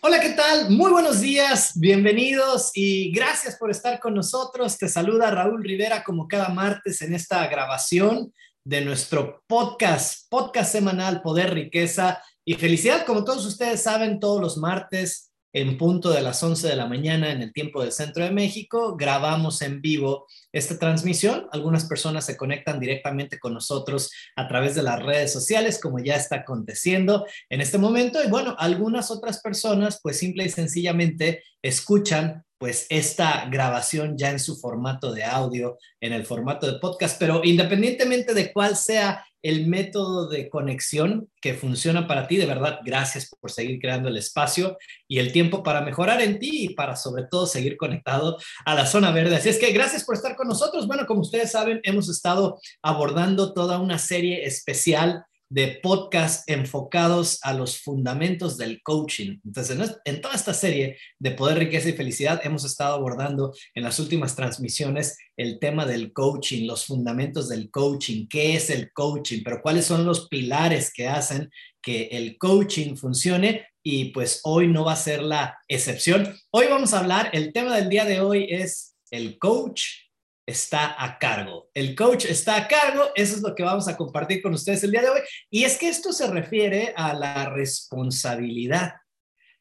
Hola, ¿qué tal? Muy buenos días, bienvenidos y gracias por estar con nosotros. Te saluda Raúl Rivera como cada martes en esta grabación de nuestro podcast, podcast semanal Poder Riqueza y Felicidad. Como todos ustedes saben, todos los martes en punto de las 11 de la mañana en el tiempo del centro de México. Grabamos en vivo esta transmisión. Algunas personas se conectan directamente con nosotros a través de las redes sociales, como ya está aconteciendo en este momento. Y bueno, algunas otras personas pues simple y sencillamente escuchan pues esta grabación ya en su formato de audio, en el formato de podcast, pero independientemente de cuál sea el método de conexión que funciona para ti. De verdad, gracias por seguir creando el espacio y el tiempo para mejorar en ti y para sobre todo seguir conectado a la zona verde. Así es que gracias por estar con nosotros. Bueno, como ustedes saben, hemos estado abordando toda una serie especial de podcast enfocados a los fundamentos del coaching. Entonces, en toda esta serie de Poder, Riqueza y Felicidad hemos estado abordando en las últimas transmisiones el tema del coaching, los fundamentos del coaching, qué es el coaching, pero cuáles son los pilares que hacen que el coaching funcione y pues hoy no va a ser la excepción. Hoy vamos a hablar, el tema del día de hoy es el coach está a cargo. El coach está a cargo, eso es lo que vamos a compartir con ustedes el día de hoy. Y es que esto se refiere a la responsabilidad,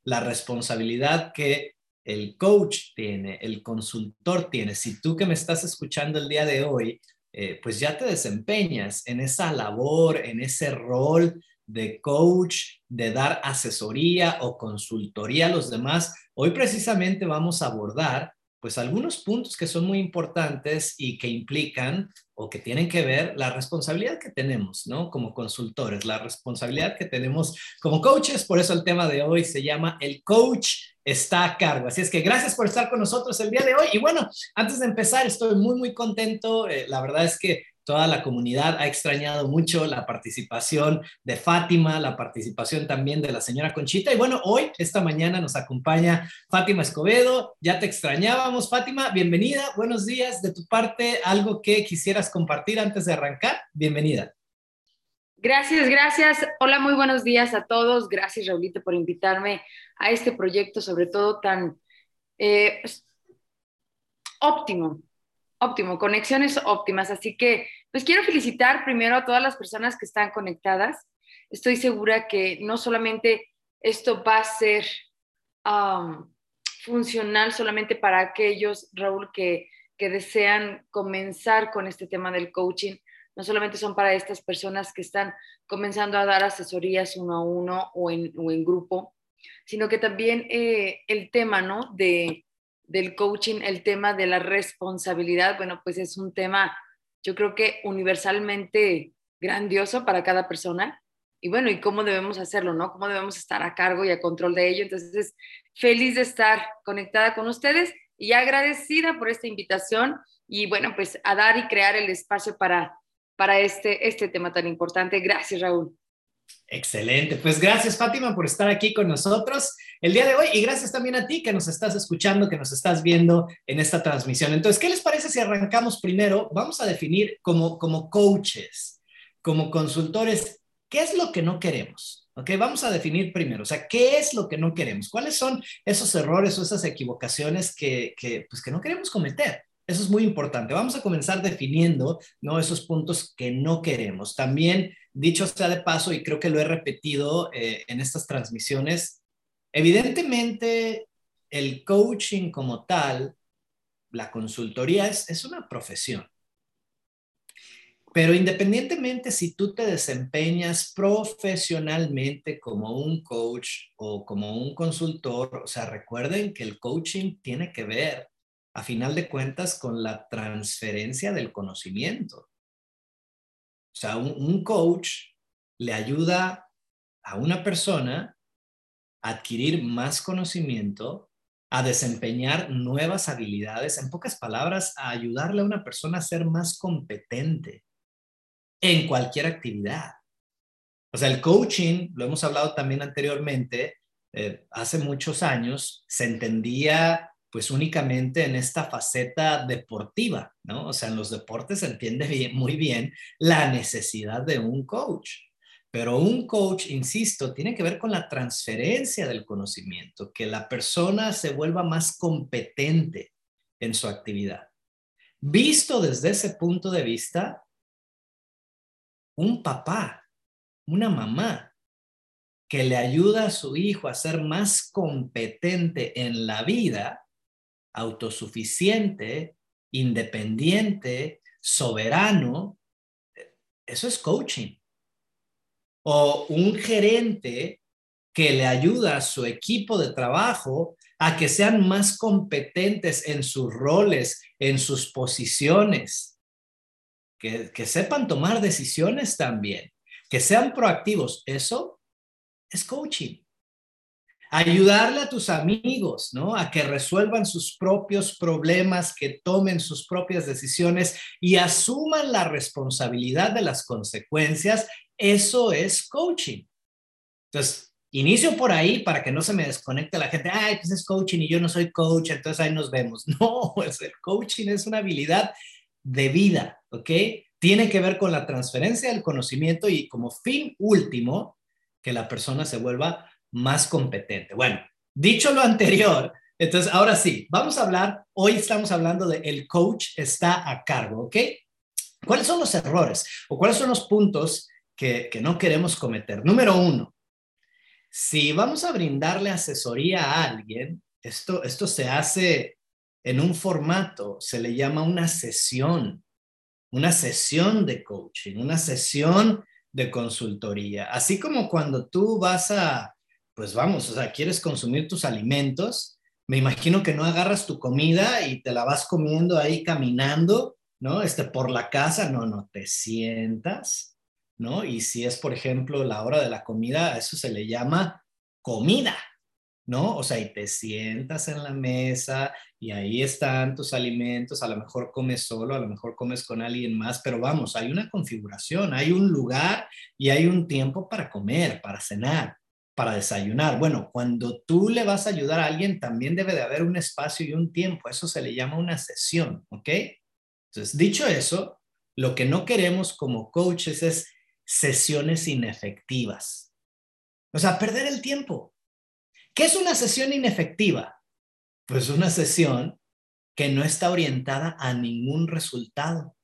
la responsabilidad que el coach tiene, el consultor tiene. Si tú que me estás escuchando el día de hoy, eh, pues ya te desempeñas en esa labor, en ese rol de coach, de dar asesoría o consultoría a los demás, hoy precisamente vamos a abordar pues algunos puntos que son muy importantes y que implican o que tienen que ver la responsabilidad que tenemos, ¿no? Como consultores, la responsabilidad que tenemos como coaches, por eso el tema de hoy se llama El coach está a cargo. Así es que gracias por estar con nosotros el día de hoy. Y bueno, antes de empezar, estoy muy, muy contento. Eh, la verdad es que toda la comunidad ha extrañado mucho la participación de Fátima, la participación también de la señora Conchita. Y bueno, hoy, esta mañana, nos acompaña Fátima Escobedo. Ya te extrañábamos, Fátima. Bienvenida, buenos días. De tu parte, algo que quisieras compartir antes de arrancar. Bienvenida. Gracias, gracias. Hola, muy buenos días a todos. Gracias, Raulito, por invitarme a este proyecto, sobre todo tan eh, óptimo, óptimo, conexiones óptimas. Así que pues quiero felicitar primero a todas las personas que están conectadas. Estoy segura que no solamente esto va a ser funcional solamente para aquellos, Raúl, que, que desean comenzar con este tema del coaching, no solamente son para estas personas que están comenzando a dar asesorías uno a uno o en, o en grupo, sino que también eh, el tema, ¿no? De, del coaching, el tema de la responsabilidad, bueno, pues es un tema yo creo que universalmente grandioso para cada persona. Y bueno, ¿y cómo debemos hacerlo, no? ¿Cómo debemos estar a cargo y a control de ello? Entonces, feliz de estar conectada con ustedes y agradecida por esta invitación y bueno, pues a dar y crear el espacio para, para este, este tema tan importante. Gracias, Raúl. Excelente, pues gracias Fátima por estar aquí con nosotros el día de hoy y gracias también a ti que nos estás escuchando, que nos estás viendo en esta transmisión. Entonces, ¿qué les parece si arrancamos primero? Vamos a definir como, como coaches, como consultores, ¿qué es lo que no queremos? Ok, vamos a definir primero, o sea, ¿qué es lo que no queremos? ¿Cuáles son esos errores o esas equivocaciones que, que, pues, que no queremos cometer? Eso es muy importante. Vamos a comenzar definiendo ¿no? esos puntos que no queremos. También, dicho sea de paso, y creo que lo he repetido eh, en estas transmisiones, evidentemente el coaching como tal, la consultoría es, es una profesión. Pero independientemente si tú te desempeñas profesionalmente como un coach o como un consultor, o sea, recuerden que el coaching tiene que ver a final de cuentas con la transferencia del conocimiento. O sea, un, coach le ayuda a una persona a adquirir más conocimiento, a desempeñar nuevas habilidades, en pocas palabras, a ayudarle a una persona a ser más competente en cualquier actividad. O sea, el coaching, lo hemos hablado también anteriormente, eh, hace muchos años se entendía pues únicamente en esta faceta deportiva, ¿no? O sea, en los deportes se entiende muy bien la necesidad de un coach. Pero un coach, insisto, tiene que ver con la transferencia del conocimiento, que la persona se vuelva más competente en su actividad. Visto desde ese punto de vista, un papá, una mamá que le ayuda a su hijo a ser más competente en la vida, autosuficiente, independiente, soberano, eso es coaching. O un gerente que le ayuda a su equipo de trabajo a que sean más competentes en sus roles, en sus posiciones, que, que sepan tomar decisiones también, que sean proactivos. Eso es coaching. Ayudarle a tus amigos, ¿no? A que resuelvan sus propios problemas, que tomen sus propias decisiones y asuman la responsabilidad de las consecuencias. Eso es coaching. Entonces, inicio por ahí para que no se me desconecte la gente. Ay, pues es coaching y yo no soy coach, entonces ahí nos vemos. No, pues el coaching es una habilidad de vida, ¿ok? Tiene que ver con la transferencia del conocimiento y como fin último, que la persona se vuelva más competente. Bueno, dicho lo anterior, entonces ahora sí, vamos a hablar, hoy estamos hablando de el coach está a cargo, ¿ok? ¿Cuáles son los errores o cuáles son los puntos que, que no queremos cometer? Número uno, si vamos a brindarle asesoría a alguien, esto, esto se hace en un formato, se le llama una sesión, una sesión de coaching, una sesión de consultoría. Así como cuando tú vas a, pues vamos, o sea, quieres consumir tus alimentos, me imagino que no agarras tu comida y te la vas comiendo ahí caminando, ¿no? Este, por la casa, no, no, te sientas, ¿no? Y si es, por ejemplo, la hora de la comida, eso se le llama comida, ¿no? O sea, y te sientas en la mesa y ahí están tus alimentos, a lo mejor comes solo, a lo mejor comes con alguien más, pero vamos, hay una configuración, hay un lugar y hay un tiempo para comer, para cenar para desayunar. Bueno, cuando tú le vas a ayudar a alguien, también debe de haber un espacio y un tiempo. Eso se le llama una sesión, ¿ok? Entonces, dicho eso, lo que no queremos como coaches es sesiones inefectivas. O sea, perder el tiempo. ¿Qué es una sesión inefectiva? Pues una sesión que no está orientada a ningún resultado.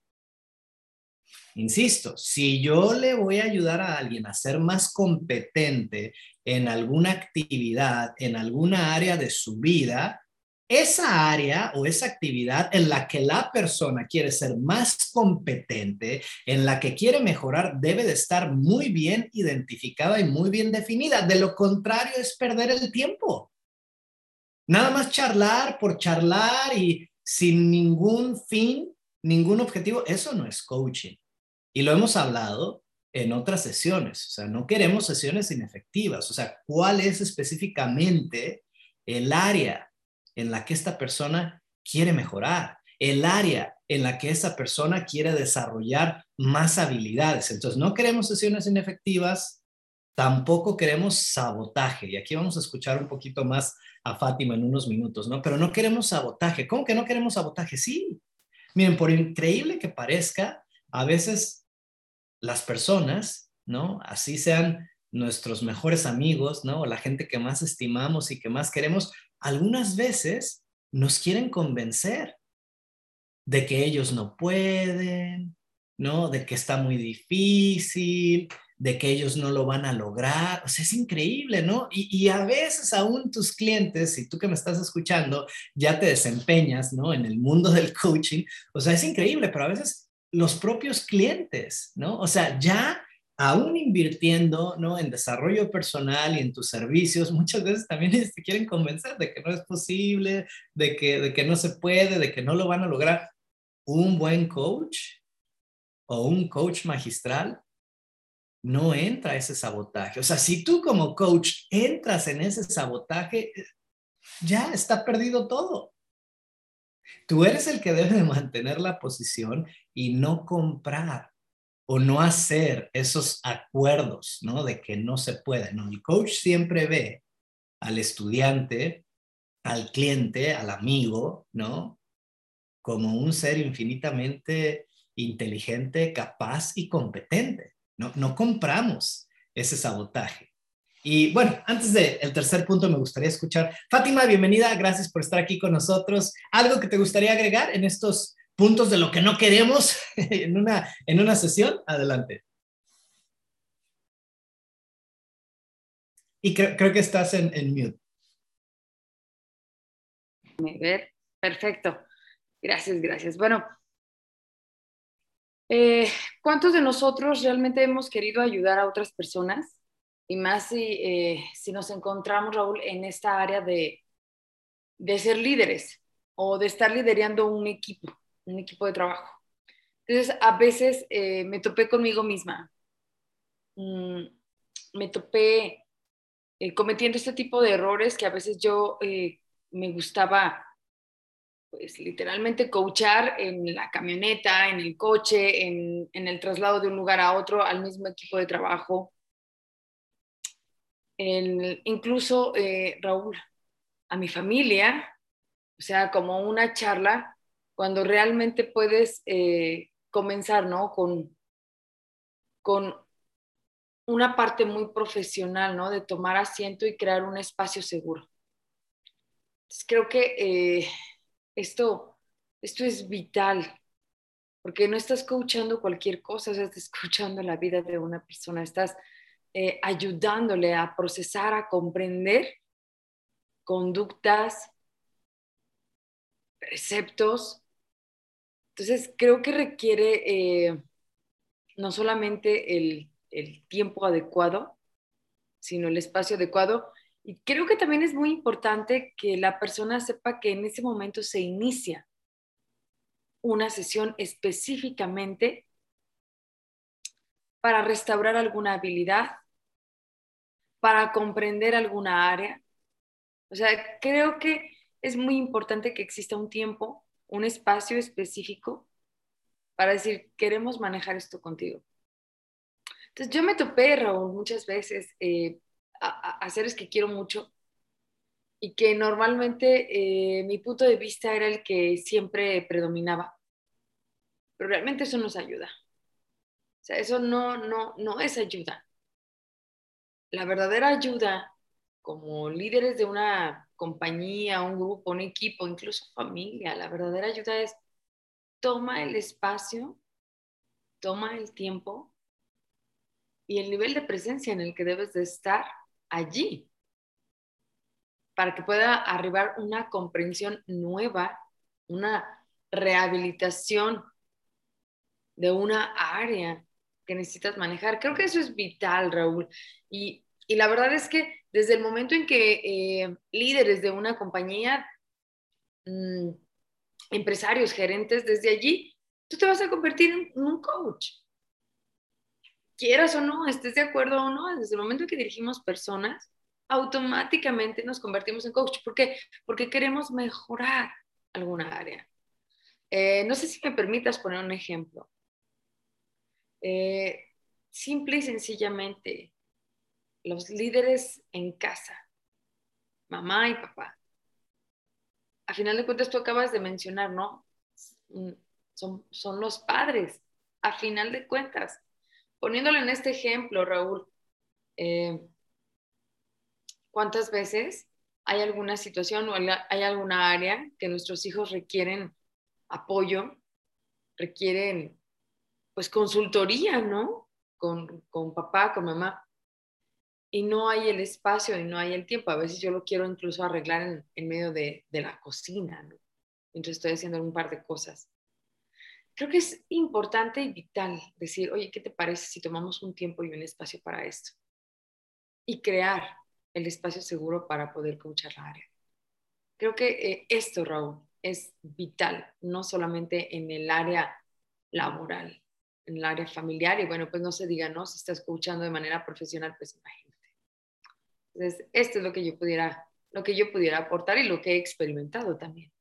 Insisto, si yo le voy a ayudar a alguien a ser más competente en alguna actividad, en alguna área de su vida, esa área o esa actividad en la que la persona quiere ser más competente, en la que quiere mejorar, debe de estar muy bien identificada y muy bien definida. De lo contrario es perder el tiempo. Nada más charlar por charlar y sin ningún fin, ningún objetivo, eso no es coaching. Y lo hemos hablado en otras sesiones, o sea, no queremos sesiones inefectivas, o sea, ¿cuál es específicamente el área en la que esta persona quiere mejorar? El área en la que esa persona quiere desarrollar más habilidades. Entonces, no queremos sesiones inefectivas, tampoco queremos sabotaje. Y aquí vamos a escuchar un poquito más a Fátima en unos minutos, ¿no? Pero no queremos sabotaje. ¿Cómo que no queremos sabotaje? Sí. Miren, por increíble que parezca, a veces las personas, ¿no? Así sean nuestros mejores amigos, ¿no? O la gente que más estimamos y que más queremos, algunas veces nos quieren convencer de que ellos no pueden, ¿no? De que está muy difícil, de que ellos no lo van a lograr. O sea, es increíble, ¿no? Y, y, a veces aún tus clientes, y tú que me estás escuchando, ya te desempeñas, ¿no? En el mundo del coaching. O sea, es increíble, pero a veces los propios clientes, ¿no? O sea, ya aún invirtiendo, ¿no? En desarrollo personal y en tus servicios, muchas veces también te quieren convencer de que no es posible, de que, de que no se puede, de que no lo van a lograr. Un buen coach o un coach magistral no entra ese sabotaje. O sea, si tú como coach entras en ese sabotaje, ya está perdido todo. Tú eres el que debe de mantener la posición y no comprar o no hacer esos acuerdos, ¿no? De que no se puede, ¿no? El coach siempre ve al estudiante, al cliente, al amigo, ¿no? Como un ser infinitamente inteligente, capaz y competente. No, no compramos ese sabotaje. Y bueno, antes del tercer punto me gustaría escuchar. Fátima, bienvenida, gracias por estar aquí con nosotros. ¿Algo que te gustaría agregar en estos puntos de lo que no queremos en una, en una sesión? Adelante. Y creo, que estás en, en mute. Ver, perfecto. Gracias, gracias. Bueno, eh, ¿cuántos de nosotros realmente hemos querido ayudar a otras personas? Y más si, eh, si nos encontramos, Raúl, en esta área de, de ser líderes o de estar liderando un equipo, un equipo de trabajo. Entonces, a veces eh, me topé conmigo misma. Mm, me topé eh, cometiendo este tipo de errores que a veces yo me gustaba, pues literalmente coachar en la camioneta, en el coche, en, en el traslado de un lugar a otro, al mismo equipo de trabajo incluso, eh, Raúl, a mi familia, o sea, como una charla, cuando realmente puedes eh, comenzar, ¿no? Con, con una parte muy profesional, ¿no? De tomar asiento y crear un espacio seguro. creo que eh, esto, esto es vital, porque no estás escuchando cualquier cosa, estás escuchando la vida de una persona, estás eh, ayudándole a procesar, a comprender conductas, preceptos. Entonces, creo que requiere eh, no solamente el, el tiempo adecuado, sino el espacio adecuado. Y creo que también es muy importante que la persona sepa que en ese momento se inicia una sesión específicamente para restaurar alguna habilidad, para comprender alguna área. O sea, creo que es muy importante que exista un tiempo, un espacio específico para decir, queremos manejar esto contigo. Entonces yo me topé, Raúl, muchas veces eh, a, seres que quiero mucho y que normalmente eh, mi punto de vista era el que siempre predominaba. Pero realmente eso nos ayuda. O sea, eso no, no, no es ayuda la verdadera ayuda como líderes de una compañía, un grupo, un equipo, incluso familia, la verdadera ayuda es toma el espacio, toma el tiempo y el nivel de presencia en el que debes de estar allí para que pueda arribar una comprensión nueva, una rehabilitación de una área que necesitas manejar. Creo que eso es vital, Raúl. Y y la verdad es que desde el momento en que eh, líderes de una compañía, mm, empresarios, gerentes, desde allí, tú te vas a convertir en un coach. Quieras o no, estés de acuerdo o no, desde el momento en que dirigimos personas, automáticamente nos convertimos en coach. ¿Por qué? Porque queremos mejorar alguna área. Eh, no sé si me permitas poner un ejemplo. Eh, simple y sencillamente, los líderes en casa, mamá y papá. A final de cuentas, tú acabas de mencionar, ¿no? Mm, son, son los padres, a final de cuentas. Poniéndolo en este ejemplo, Raúl, eh, ¿cuántas veces hay alguna situación o hay alguna área que nuestros hijos requieren apoyo, requieren pues consultoría, ¿no? Con, con papá, con mamá y no hay el espacio y no hay el tiempo. A veces yo lo quiero incluso arreglar en, medio de, la cocina, ¿no? mientras estoy haciendo un par de cosas. Creo que es importante y vital decir, oye, ¿qué te parece si tomamos un tiempo y un espacio para esto? Y crear el espacio seguro para poder coachar la área. Creo que eh, esto, Raúl, es vital, no solamente en el área laboral, en el área familiar, y bueno, pues no se diga, ¿no? Si estás escuchando de manera profesional, pues imagínate entonces, esto es lo que yo pudiera, lo que yo pudiera aportar y lo que he experimentado también.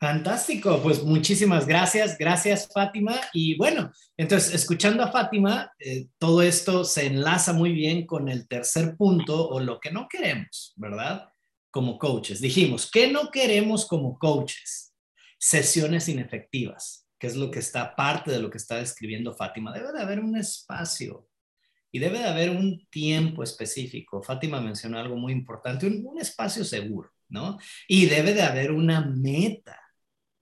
Fantástico, pues muchísimas gracias, gracias Fátima. Y bueno, entonces escuchando a Fátima, eh, todo esto se enlaza muy bien con el tercer punto o lo que no queremos, ¿verdad? Como coaches. Dijimos, ¿qué no queremos como coaches? Sesiones inefectivas, que es lo que está parte de lo que está describiendo Fátima. Debe de haber un espacio y debe de haber un tiempo específico. Fátima mencionó algo muy importante, un, un espacio seguro, ¿no? Y debe de haber una meta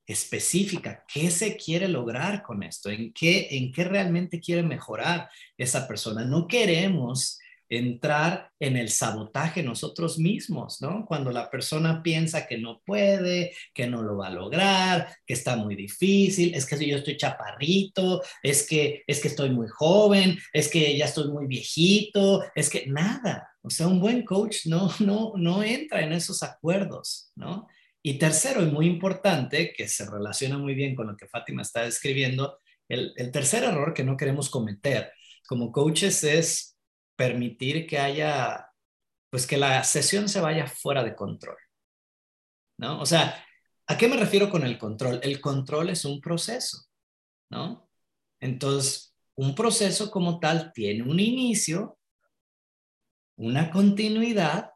específica, qué se quiere lograr con esto, en qué, en qué realmente quiere mejorar esa persona. No queremos entrar en el sabotaje nosotros mismos, ¿no? Cuando la persona piensa que no puede, que no lo va a lograr, que está muy difícil, es que yo estoy chaparrito, es que es que estoy muy joven, es que ya estoy muy viejito, es que nada. O sea, un buen coach no no no entra en esos acuerdos, ¿no? Y tercero, y muy importante, que se relaciona muy bien con lo que Fátima está describiendo, el, tercer error que no queremos cometer como coaches es permitir que haya, pues que la sesión se vaya fuera de control. ¿No? O sea, ¿a qué me refiero con el control? El control es un proceso, ¿no? Entonces, un proceso como tal tiene un inicio, una continuidad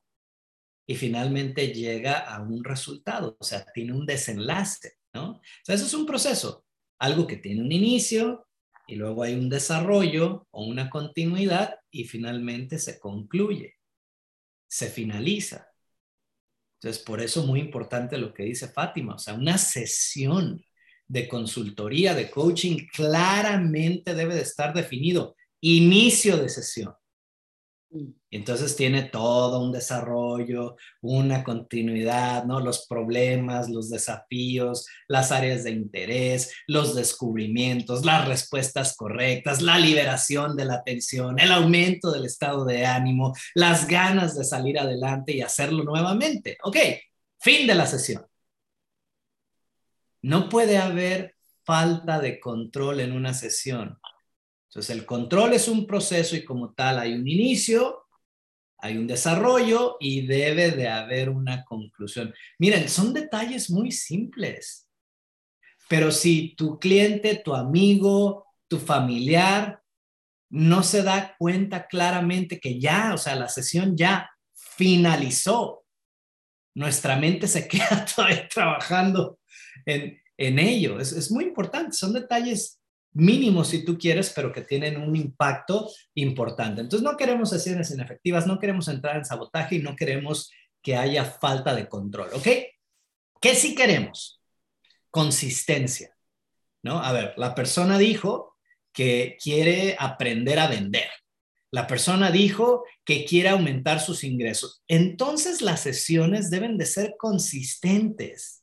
y finalmente llega a un resultado, o sea, tiene un desenlace, ¿no? O sea, eso es un proceso, algo que tiene un inicio y luego hay un desarrollo o una continuidad y finalmente se concluye, se finaliza. Entonces, por eso muy importante lo que dice Fátima, o sea, una sesión de consultoría, de coaching, claramente debe de estar definido. Inicio de sesión, Mm. Entonces tiene todo un desarrollo, una continuidad, ¿no? Los problemas, los desafíos, las áreas de interés, los descubrimientos, las respuestas correctas, la liberación de la tensión, el aumento del estado de ánimo, las ganas de salir adelante y hacerlo nuevamente. Ok, fin de la sesión. No puede haber falta de control en una sesión. Entonces, el control es un proceso y como tal hay un inicio, hay un desarrollo y debe de haber una conclusión. Miren, son detalles muy simples, pero si tu cliente, tu amigo, tu familiar no se da cuenta claramente que ya, o sea, la sesión ya finalizó, nuestra mente se queda todavía trabajando en, ello. Es, es muy importante, son detalles mínimos si tú quieres, pero que tienen un impacto importante. Entonces no queremos sesiones inefectivas, no queremos entrar en sabotaje y no queremos que haya falta de control, ¿ok? ¿Qué sí queremos? Consistencia, ¿no? A ver, la persona dijo que quiere aprender a vender. La persona dijo que quiere aumentar sus ingresos. Entonces las sesiones deben de ser consistentes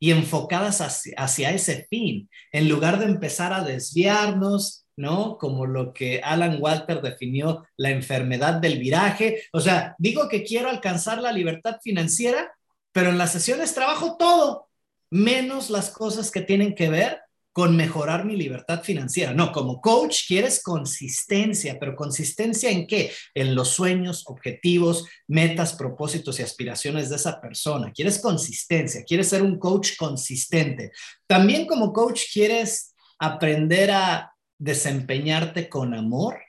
y enfocadas hacia, ese fin, en lugar de empezar a desviarnos, ¿no? Como lo que Alan Walter definió la enfermedad del viraje. O sea, digo que quiero alcanzar la libertad financiera, pero en las sesiones trabajo todo, menos las cosas que tienen que ver con mejorar mi libertad financiera. No, como coach quieres consistencia, pero consistencia en qué? En los sueños, objetivos, metas, propósitos y aspiraciones de esa persona. Quieres consistencia, quieres ser un coach consistente. También como coach quieres aprender a desempeñarte con amor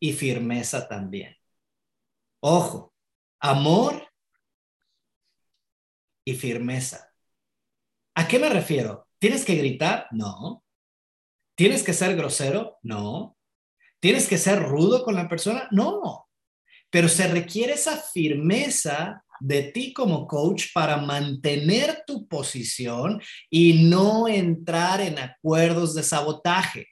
y firmeza también. Ojo, amor y firmeza ¿A qué me refiero? ¿Tienes que gritar? No. ¿Tienes que ser grosero? No. ¿Tienes que ser rudo con la persona? No. Pero se requiere esa firmeza de ti como coach para mantener tu posición y no entrar en acuerdos de sabotaje,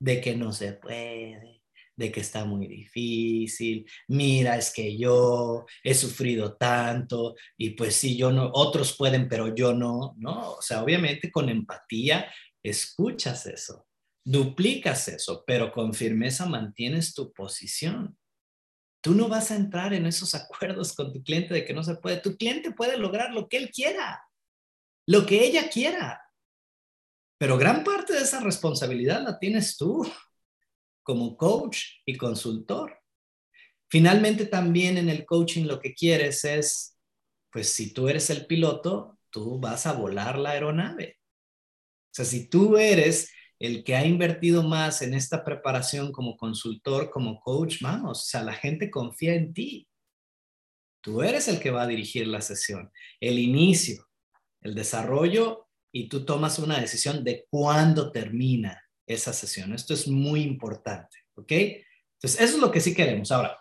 de que no se puede, de que está muy difícil, mira, es que yo he sufrido tanto y pues sí, yo no, otros pueden, pero yo no, ¿no? O sea, obviamente con empatía escuchas eso, duplicas eso, pero con firmeza mantienes tu posición. Tú no vas a entrar en esos acuerdos con tu cliente de que no se puede. Tu cliente puede lograr lo que él quiera, lo que ella quiera. Pero gran parte de esa responsabilidad la tienes tú como coach y consultor. Finalmente también en el coaching lo que quieres es, pues si tú eres el piloto, tú vas a volar la aeronave. O sea, si tú eres el que ha invertido más en esta preparación como consultor, como coach, vamos, o sea, la gente confía en ti. Tú eres el que va a dirigir la sesión, el inicio, el desarrollo y tú tomas una decisión de cuándo termina esa sesión. Esto es muy importante, ¿ok? Entonces, eso es lo que sí queremos. Ahora,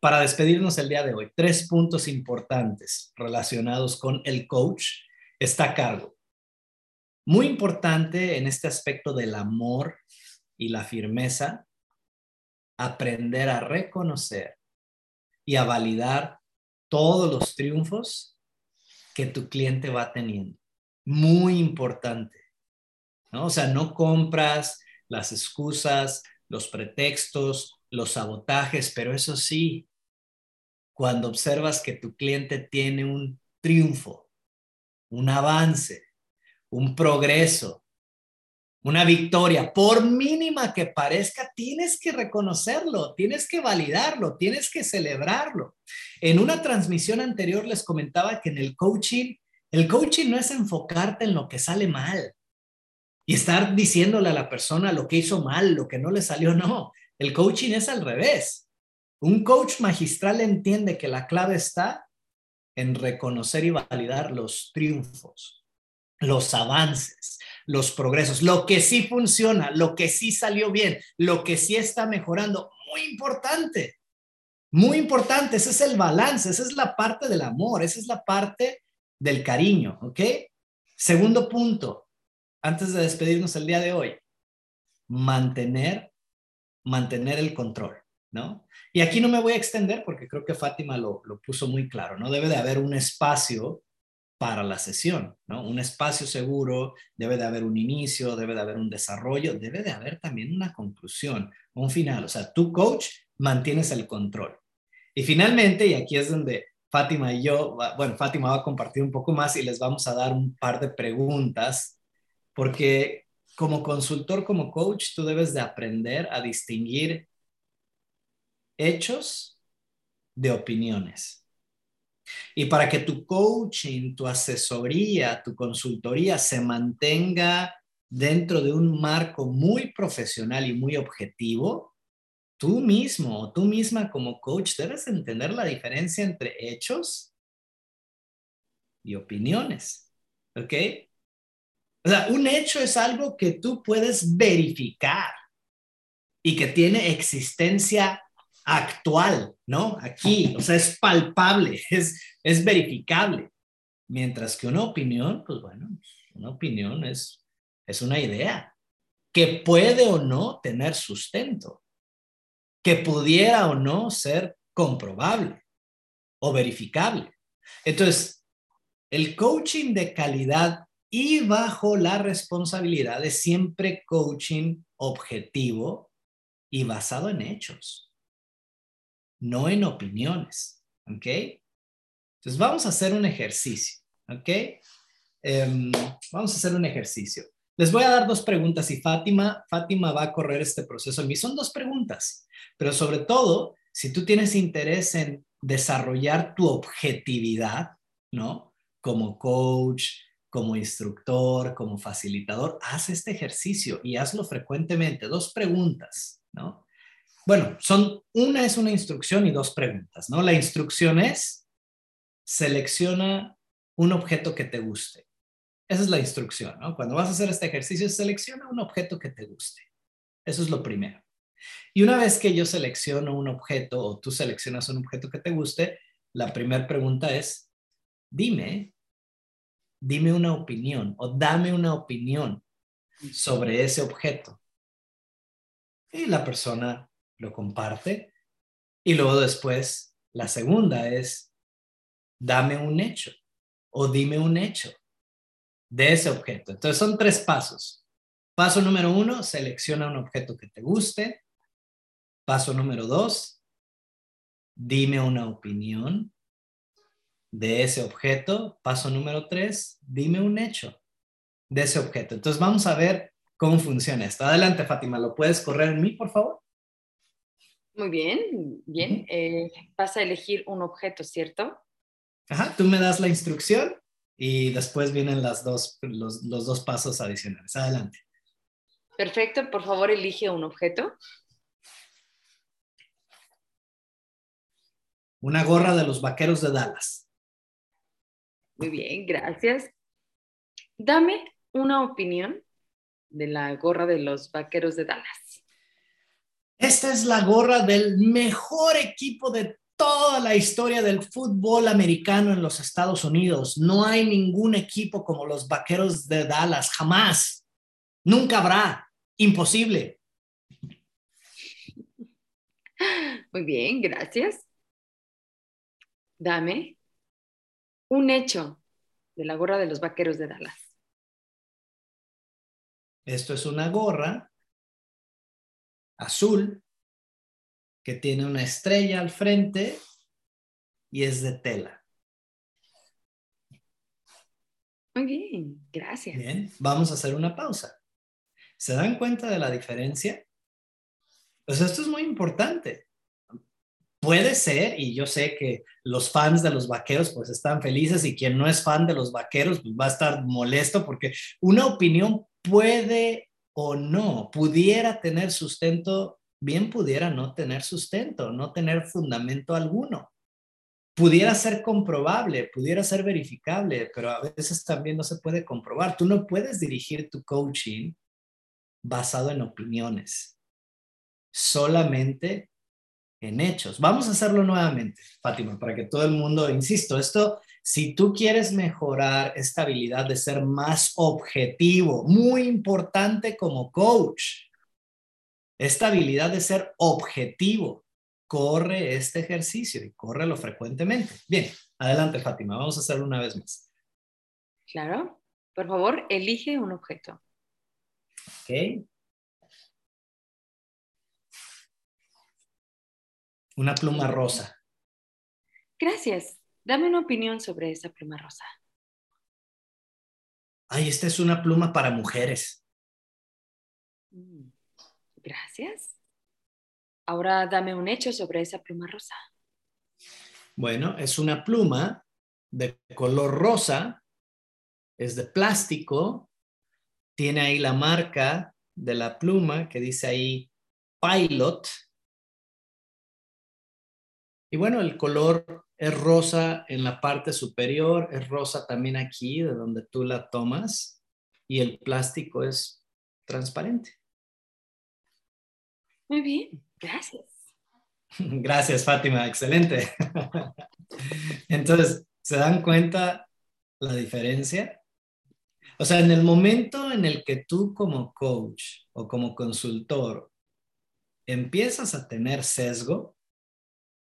para despedirnos el día de hoy, tres puntos importantes relacionados con el coach está a cargo. Muy importante en este aspecto del amor y la firmeza, aprender a reconocer y a validar todos los triunfos que tu cliente va teniendo. Muy importante. ¿No? O sea, no compras las excusas, los pretextos, los sabotajes, pero eso sí, cuando observas que tu cliente tiene un triunfo, un avance, un progreso, una victoria, por mínima que parezca, tienes que reconocerlo, tienes que validarlo, tienes que celebrarlo. En una transmisión anterior les comentaba que en el coaching, el coaching no es enfocarte en lo que sale mal y estar diciéndole a la persona lo que hizo mal, lo que no le salió, no. El coaching es al revés. Un coach magistral entiende que la clave está en reconocer y validar los triunfos, los avances, los progresos, lo que sí funciona, lo que sí salió bien, lo que sí está mejorando. Muy importante, muy importante. Ese es el balance, esa es la parte del amor, esa es la parte del cariño, ¿ok? Segundo punto, antes de despedirnos el día de hoy, mantener, mantener el control, ¿no? Y aquí no me voy a extender porque creo que Fátima lo, lo puso muy claro, ¿no? Debe de haber un espacio para la sesión, ¿no? Un espacio seguro, debe de haber un inicio, debe de haber un desarrollo, debe de haber también una conclusión, un final. O sea, tu coach mantienes el control. Y finalmente, y aquí es donde Fátima y yo, bueno, Fátima va a compartir un poco más y les vamos a dar un par de preguntas, porque como consultor, como coach, tú debes de aprender a distinguir hechos de opiniones. Y para que tu coaching, tu asesoría, tu consultoría se mantenga dentro de un marco muy profesional y muy objetivo, tú mismo o tú misma como coach debes entender la diferencia entre hechos y opiniones. ¿Ok? O sea, un hecho es algo que tú puedes verificar y que tiene existencia actual, ¿no? Aquí, o sea, es palpable, es, es verificable. Mientras que una opinión, pues bueno, una opinión es, es una idea que puede o no tener sustento, que pudiera o no ser comprobable o verificable. Entonces, el coaching de calidad y bajo la responsabilidad es siempre coaching objetivo y basado en hechos no en opiniones. ¿Ok? Entonces vamos a hacer un ejercicio. ¿Ok? Em, vamos a hacer un ejercicio. Les voy a dar dos preguntas y Fátima, Fátima va a correr este proceso en mí. Son dos preguntas, pero sobre todo, si tú tienes interés en desarrollar tu objetividad, ¿no? Como coach, como instructor, como facilitador, haz este ejercicio y hazlo frecuentemente. Dos preguntas, ¿no? Bueno, son, una es una instrucción y dos preguntas, ¿no? La instrucción es, selecciona un objeto que te guste. Esa es la instrucción, ¿no? Cuando vas a hacer este ejercicio, selecciona un objeto que te guste. Eso es lo primero. Y una vez que yo selecciono un objeto o tú seleccionas un objeto que te guste, la primera pregunta es, dime, dime una opinión o dame una opinión sobre ese objeto. Y la persona lo comparte. Y luego después, la segunda es, dame un hecho o dime un hecho de ese objeto. Entonces son tres pasos. Paso número uno, selecciona un objeto que te guste. Paso número dos, dime una opinión de ese objeto. Paso número tres, dime un hecho de ese objeto. Entonces vamos a ver cómo funciona esto. Adelante, Fátima, ¿lo puedes correr en mí, por favor? Muy bien, bien. Eh, vas a elegir un objeto, ¿cierto? Ajá, tú me das la instrucción y después vienen las dos, los, los dos pasos adicionales. Adelante. Perfecto, por favor elige un objeto. Una gorra de los vaqueros de Dallas. Muy bien, gracias. Dame una opinión de la gorra de los Vaqueros de Dallas? Esta es la gorra del mejor equipo de toda la historia del fútbol americano en los Estados Unidos. No hay ningún equipo como los Vaqueros de Dallas, jamás. Nunca habrá. Imposible. Muy bien, gracias. Dame un hecho de la gorra de los Vaqueros de Dallas. Esto es una gorra azul que tiene una estrella al frente y es de tela. Muy bien, gracias. Bien, vamos a hacer una pausa. ¿Se dan cuenta de la diferencia? Pues esto es muy importante. Puede ser, y yo sé que los fans de los vaqueros pues están felices y quien no es fan de los vaqueros pues va a estar molesto porque una opinión puede o no, pudiera tener sustento, bien pudiera no tener sustento, no tener fundamento alguno. Pudiera ser comprobable, pudiera ser verificable, pero a veces también no se puede comprobar. Tú no puedes dirigir tu coaching basado en opiniones, solamente en hechos. Vamos a hacerlo nuevamente, Fátima, para que todo el mundo, insisto, esto si tú quieres mejorar esta habilidad de ser más objetivo, muy importante como coach, esta habilidad de ser objetivo, corre este ejercicio y córrelo frecuentemente. Bien, adelante Fátima, vamos a hacerlo una vez más. Claro, por favor, elige un objeto. Ok. Una pluma rosa. Gracias. Dame una opinión sobre esa pluma rosa. Ay, esta es una pluma para mujeres. Mm, gracias. Ahora dame un hecho sobre esa pluma rosa. Bueno, es una pluma de color rosa, es de plástico, tiene ahí la marca de la pluma que dice ahí Pilot. Y bueno, el color es rosa en la parte superior, es rosa también aquí, de donde tú la tomas, y el plástico es transparente. Muy bien, gracias. Gracias, Fátima, excelente. Entonces, ¿se dan cuenta la diferencia? O sea, en el momento en el que tú como coach o como consultor empiezas a tener sesgo,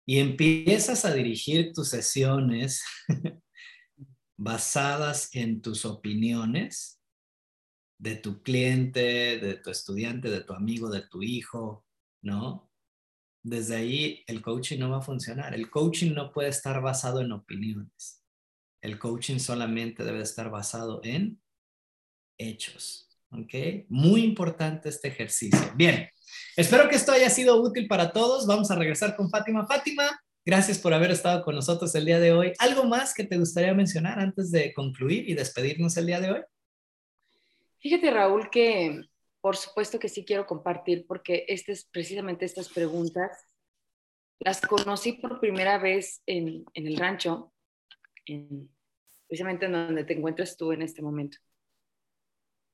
y empiezas a dirigir tus sesiones basadas en tus opiniones de tu cliente, de tu estudiante, de tu amigo, de tu hijo, ¿no? Desde ahí el coaching no va a funcionar. El coaching no puede estar basado en opiniones. El coaching solamente debe estar basado en hechos. ¿Ok? Muy importante este ejercicio. Bien, Espero que esto haya sido útil para todos. Vamos a regresar con Fátima. Fátima, gracias por haber estado con nosotros el día de hoy. ¿Algo más que te gustaría mencionar antes de concluir y despedirnos el día de hoy? Fíjate, Raúl, que por supuesto que sí quiero compartir porque este es precisamente estas preguntas las conocí por primera vez en, el rancho, precisamente en donde te encuentras tú en este momento.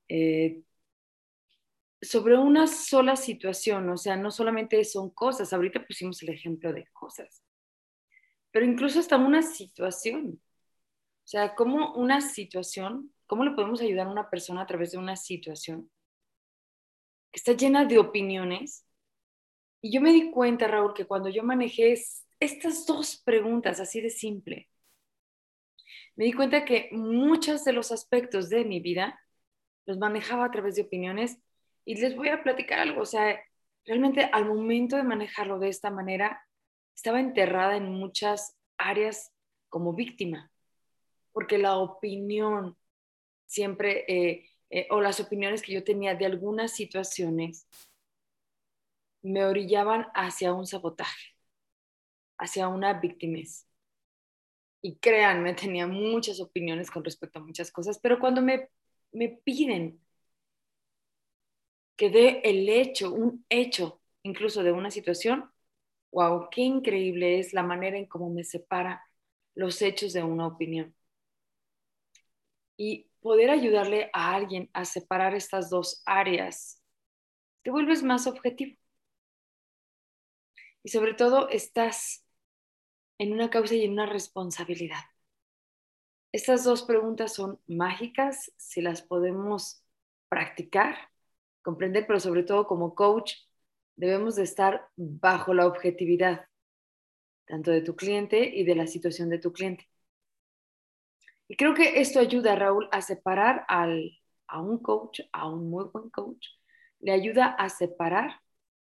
Eh, sobre una sola situación, o sea, no solamente son cosas, ahorita pusimos el ejemplo de cosas, pero incluso hasta una situación. O sea, como una situación, ¿cómo le podemos ayudar a una persona a través de una situación que está llena de opiniones? Y yo me di cuenta, Raúl, que cuando yo manejé estas dos preguntas así de simple, me di cuenta que muchos de los aspectos de mi vida los manejaba a través de opiniones y les voy a platicar algo, o sea, realmente al momento de manejarlo de esta manera, estaba enterrada en muchas áreas como víctima, porque la opinión siempre, eh, eh, o las opiniones que yo tenía de algunas situaciones, me orillaban hacia un sabotaje, hacia una victimez. Y créanme, tenía muchas opiniones con respecto a muchas cosas, pero cuando me, me piden que dé el hecho, un hecho incluso de una situación, wow, qué increíble es la manera en cómo me separa los hechos de una opinión. Y poder ayudarle a alguien a separar estas dos áreas, te vuelves más objetivo. Y sobre todo estás en una causa y en una responsabilidad. Estas dos preguntas son mágicas si las podemos practicar, comprender, pero sobre todo como coach debemos de estar bajo la objetividad, tanto de tu cliente y de la situación de tu cliente. Y creo que esto ayuda, Raúl, a separar al, a un coach, a un muy buen coach, le ayuda a separar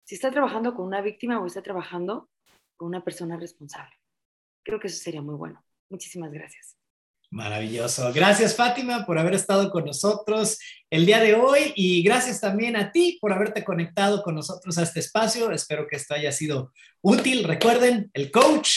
si está trabajando con una víctima o está trabajando con una persona responsable. Creo que eso sería muy bueno. Muchísimas gracias. Maravilloso. Gracias, Fátima, por haber estado con nosotros el día de hoy y gracias también a ti por haberte conectado con nosotros a este espacio. Espero que esto haya sido útil. Recuerden, el coach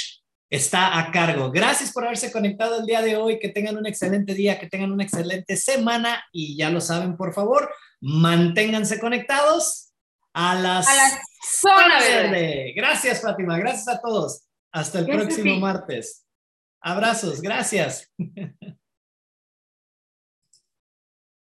está a cargo. Gracias por haberse conectado el día de hoy. Que tengan un excelente día, que tengan una excelente semana y ya lo saben, por favor, manténganse conectados a las, a zona verde. Gracias, Fátima. Gracias a todos. Hasta el próximo martes. Abrazos, gracias.